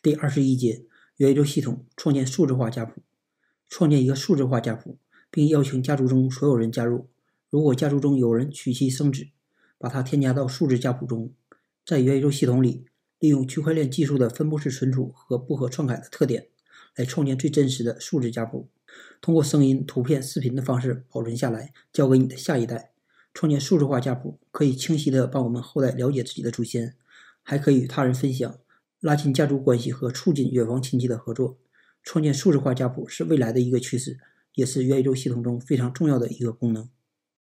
第二十一节元宇宙系统创建数字化家谱，创建一个数字化家谱，并邀请家族中所有人加入。如果家族中有人娶妻生子，把它添加到数字家谱中，在元宇宙系统里，利用区块链技术的分布式存储和不可篡改的特点，来创建最真实的数字家谱，通过声音、图片、视频的方式保存下来，交给你的下一代。创建数字化家谱可以清晰地帮我们后代了解自己的祖先，还可以与他人分享。拉近家族关系和促进远房亲戚的合作，创建数字化家谱是未来的一个趋势，也是元宇宙系统中非常重要的一个功能。